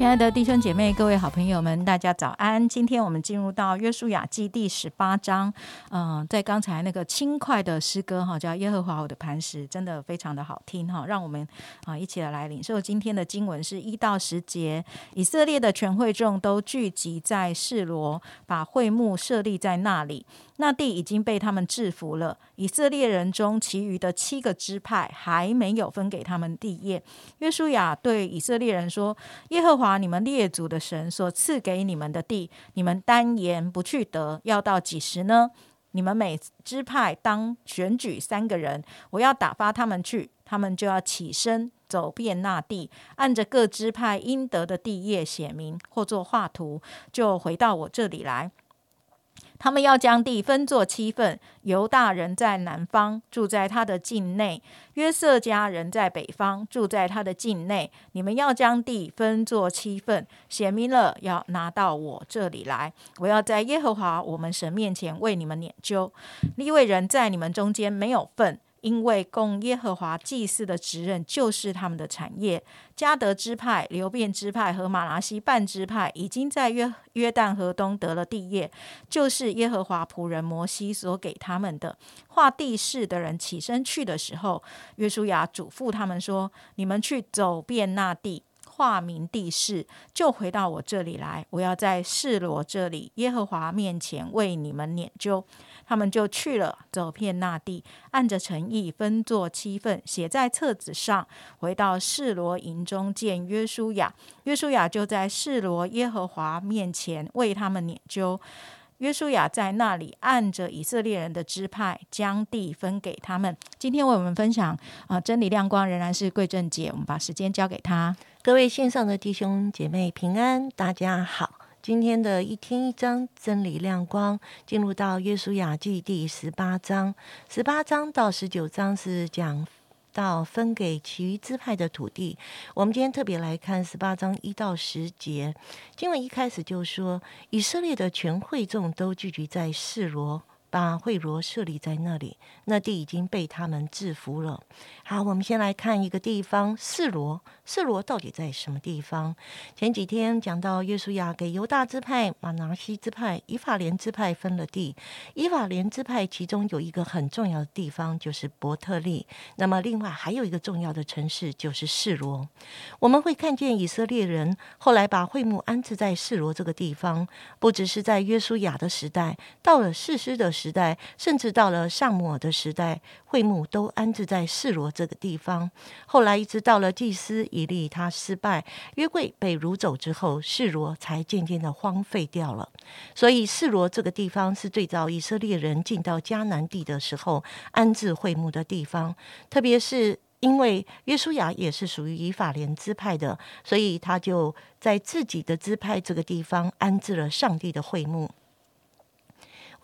亲爱的弟兄姐妹、各位好朋友们，大家早安！今天我们进入到约书亚记第十八章。嗯，在刚才那个轻快的诗歌哈，叫《耶和华我的磐石》，真的非常的好听哈。让我们啊一起来领受今天的经文是一到十节。以色列的全会众都聚集在示罗，把会幕设立在那里。那地已经被他们制服了。以色列人中其余的七个支派还没有分给他们地业。约书亚对以色列人说：“耶和华把你们列祖的神所赐给你们的地，你们单言不去得，要到几时呢？你们每支派当选举三个人，我要打发他们去，他们就要起身走遍那地，按着各支派应得的地业写明或作画图，就回到我这里来。”他们要将地分作七份，犹大人在南方，住在他的境内；约瑟家人在北方，住在他的境内。你们要将地分作七份，写明了要拿到我这里来。我要在耶和华我们神面前为你们撵究。立位人在你们中间没有份。因为供耶和华祭祀的职任就是他们的产业，加德支派、流变支派和马拉西半支派已经在约约旦河东得了地业，就是耶和华仆人摩西所给他们的。画地势的人起身去的时候，约书亚嘱咐他们说：“你们去走遍那地，化名地势，就回到我这里来。我要在示罗这里耶和华面前为你们撵究。”他们就去了，走遍那地，按着诚意分作七份，写在册子上。回到示罗营中见约书亚，约书亚就在示罗耶和华面前为他们研究。约书亚在那里按着以色列人的支派将地分给他们。今天为我们分享啊，真理亮光仍然是贵正姐，我们把时间交给他。各位线上的弟兄姐妹平安，大家好。今天的一天一章真理亮光，进入到约书亚记第十八章，十八章到十九章是讲到分给其余支派的土地。我们今天特别来看十八章一到十节，经文一开始就说，以色列的全会众都聚集在示罗。把会罗设立在那里，那地已经被他们制服了。好，我们先来看一个地方，示罗。示罗到底在什么地方？前几天讲到，约书亚给犹大支派、马拿西支派、以法莲支派分了地。以法莲支派其中有一个很重要的地方，就是伯特利。那么，另外还有一个重要的城市就是示罗。我们会看见以色列人后来把会幕安置在示罗这个地方，不只是在约书亚的时代，到了士师的。时代，甚至到了上摩尔的时代，会幕都安置在示罗这个地方。后来一直到了祭司以利他失败，约柜被掳走之后，示罗才渐渐的荒废掉了。所以示罗这个地方是最早以色列人进到迦南地的时候安置会幕的地方。特别是因为约书亚也是属于以法莲支派的，所以他就在自己的支派这个地方安置了上帝的会幕。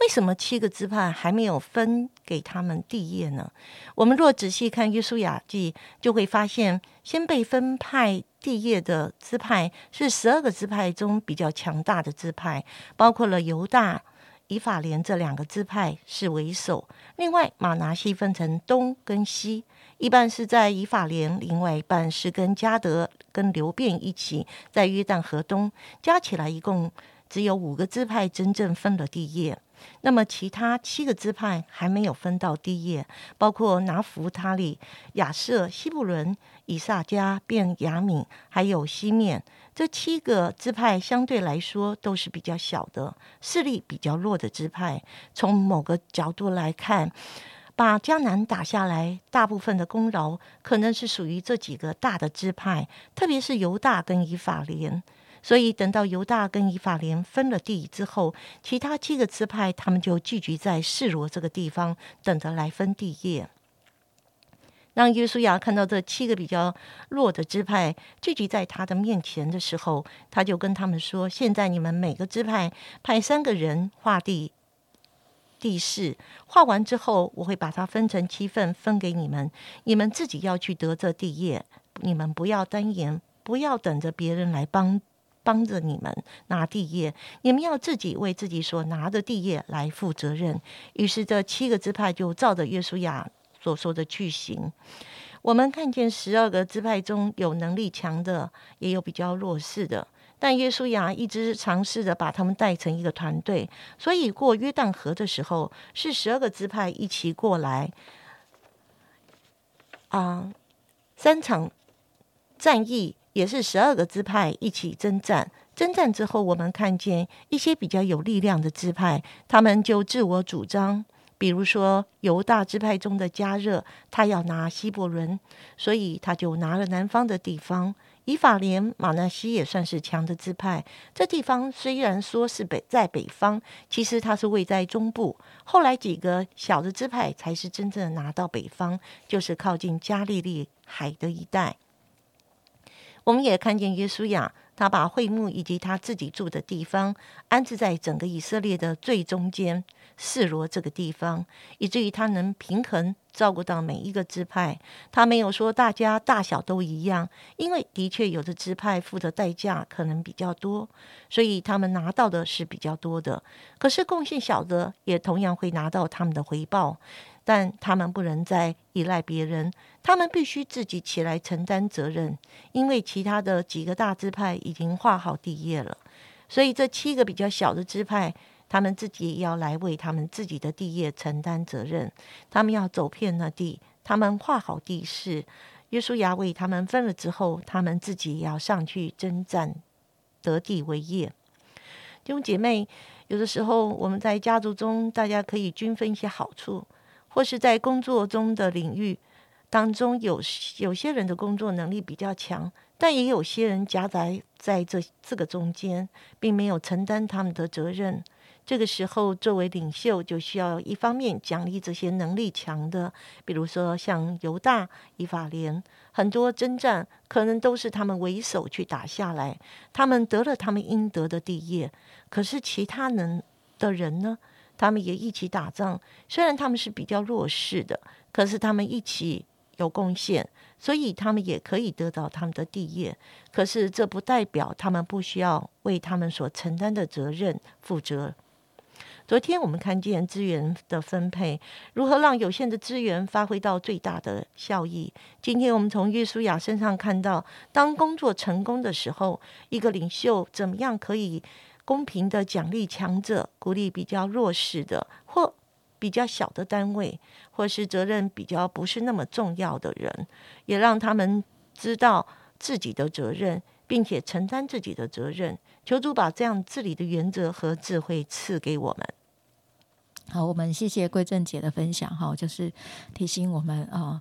为什么七个支派还没有分给他们地业呢？我们若仔细看约书亚记，就会发现，先被分派地业的支派是十二个支派中比较强大的支派，包括了犹大、以法莲这两个支派是为首。另外，马拿西分成东跟西，一半是在以法莲，另外一半是跟加德跟流变一起在约旦河东，加起来一共只有五个支派真正分了地业。那么，其他七个支派还没有分到地业，包括拿弗他利、亚瑟、西布伦、以萨迦、便雅敏，还有西面。这七个支派相对来说都是比较小的，势力比较弱的支派。从某个角度来看，把迦南打下来，大部分的功劳可能是属于这几个大的支派，特别是犹大跟以法莲。所以，等到犹大跟以法莲分了地之后，其他七个支派他们就聚集在示罗这个地方，等着来分地业。当约书亚看到这七个比较弱的支派聚集在他的面前的时候，他就跟他们说：“现在你们每个支派派三个人画地地势，画完之后，我会把它分成七份分给你们，你们自己要去得这地业，你们不要单言，不要等着别人来帮。”帮着你们拿地业，你们要自己为自己所拿的地业来负责任。于是这七个支派就照着约书亚所说的去行。我们看见十二个支派中有能力强的，也有比较弱势的。但约书亚一直尝试着把他们带成一个团队，所以过约旦河的时候，是十二个支派一起过来。啊，三场战役也是十二个支派一起征战。征战之后，我们看见一些比较有力量的支派，他们就自我主张。比如说犹大支派中的加热，他要拿希伯伦，所以他就拿了南方的地方。以法莲、马纳西也算是强的支派。这地方虽然说是北在北方，其实它是位在中部。后来几个小的支派才是真正拿到北方，就是靠近加利利海的一带。我们也看见耶稣亚。他把会幕以及他自己住的地方安置在整个以色列的最中间，示罗这个地方，以至于他能平衡照顾到每一个支派。他没有说大家大小都一样，因为的确有的支派付的代价可能比较多，所以他们拿到的是比较多的。可是贡献小的也同样会拿到他们的回报。但他们不能再依赖别人，他们必须自己起来承担责任，因为其他的几个大支派已经划好地业了，所以这七个比较小的支派，他们自己也要来为他们自己的地业承担责任。他们要走遍那地，他们划好地势，约书亚为他们分了之后，他们自己也要上去征战，得地为业。弟兄姐妹，有的时候我们在家族中，大家可以均分一些好处。或是在工作中的领域当中，有有些人的工作能力比较强，但也有些人夹杂在这这个中间，并没有承担他们的责任。这个时候，作为领袖，就需要一方面奖励这些能力强的，比如说像犹大、以法莲，很多征战可能都是他们为首去打下来，他们得了他们应得的地业。可是其他人的人呢？他们也一起打仗，虽然他们是比较弱势的，可是他们一起有贡献，所以他们也可以得到他们的地业。可是这不代表他们不需要为他们所承担的责任负责。昨天我们看见资源的分配，如何让有限的资源发挥到最大的效益。今天我们从约书亚身上看到，当工作成功的时候，一个领袖怎么样可以？公平的奖励强者，鼓励比较弱势的或比较小的单位，或是责任比较不是那么重要的人，也让他们知道自己的责任，并且承担自己的责任。求主把这样治理的原则和智慧赐给我们。好，我们谢谢桂正姐的分享哈，就是提醒我们啊。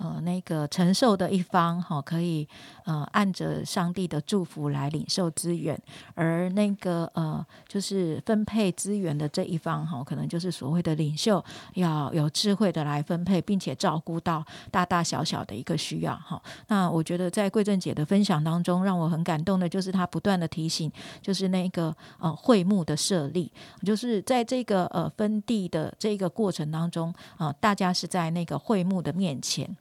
呃那个承受的一方哈，可以呃按着上帝的祝福来领受资源，而那个呃就是分配资源的这一方哈，可能就是所谓的领袖，要有智慧的来分配，并且照顾到大大小小的一个需要哈。那我觉得在桂正姐的分享当中，让我很感动的就是她不断的提醒，就是那个呃会幕的设立，就是在这个呃分地的这个过程当中啊，大家是在那个会幕的面前。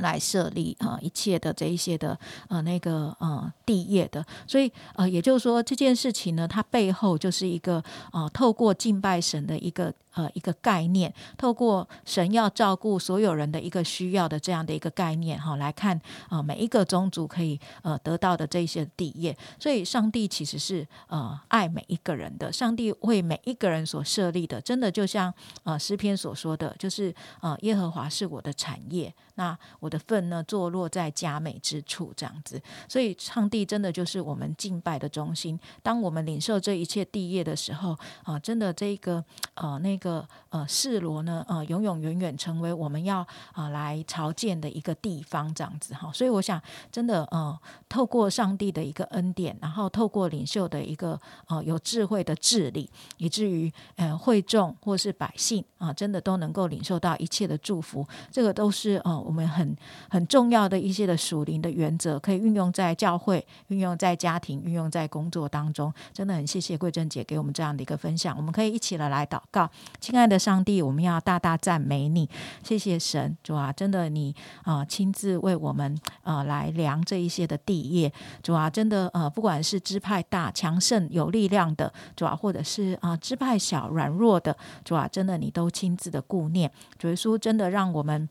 来设立啊一切的这一些的呃那个呃地业的，所以呃也就是说这件事情呢，它背后就是一个啊透过敬拜神的一个。呃，一个概念，透过神要照顾所有人的一个需要的这样的一个概念哈，来看啊，每一个宗族可以呃得到的这些地业，所以上帝其实是呃爱每一个人的，上帝为每一个人所设立的，真的就像呃诗篇所说的，就是呃耶和华是我的产业，那我的份呢坐落在佳美之处这样子，所以上帝真的就是我们敬拜的中心。当我们领受这一切地业的时候啊，真的这个呃那个。呃，示罗呢，呃，永永远远成为我们要啊来朝见的一个地方，这样子哈。所以我想，真的呃，透过上帝的一个恩典，然后透过领袖的一个呃有智慧的治理，以至于呃会众或是百姓啊，真的都能够领受到一切的祝福。这个都是呃我们很很重要的一些的属灵的原则，可以运用在教会、运用在家庭、运用在工作当中。真的很谢谢桂珍姐给我们这样的一个分享，我们可以一起来来祷告。亲爱的上帝，我们要大大赞美你，谢谢神主啊！真的，你啊亲自为我们啊来量这一些的地业，主啊，真的呃，不管是支派大、强盛、有力量的主啊，或者是啊支派小、软弱的主啊，真的你都亲自的顾念。主耶稣真的让我们。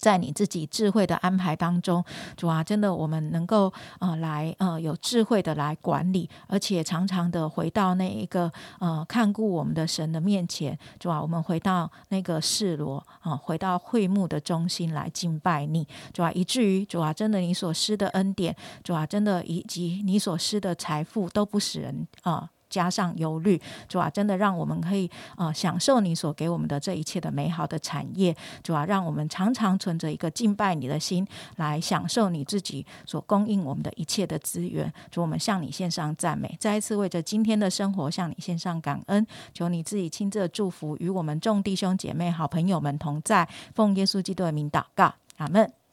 在你自己智慧的安排当中，主啊，真的我们能够呃来呃有智慧的来管理，而且常常的回到那一个呃看顾我们的神的面前，主啊，我们回到那个示罗啊，回到会幕的中心来敬拜你，主啊，以至于主啊，真的你所施的恩典，主啊，真的以及你所施的财富都不使人啊。加上忧虑，主啊，真的让我们可以呃享受你所给我们的这一切的美好的产业，主啊，让我们常常存着一个敬拜你的心来享受你自己所供应我们的一切的资源。主，我们向你献上赞美，再一次为着今天的生活向你献上感恩。求你自己亲自祝福与我们众弟兄姐妹、好朋友们同在，奉耶稣基督的名祷告，阿门。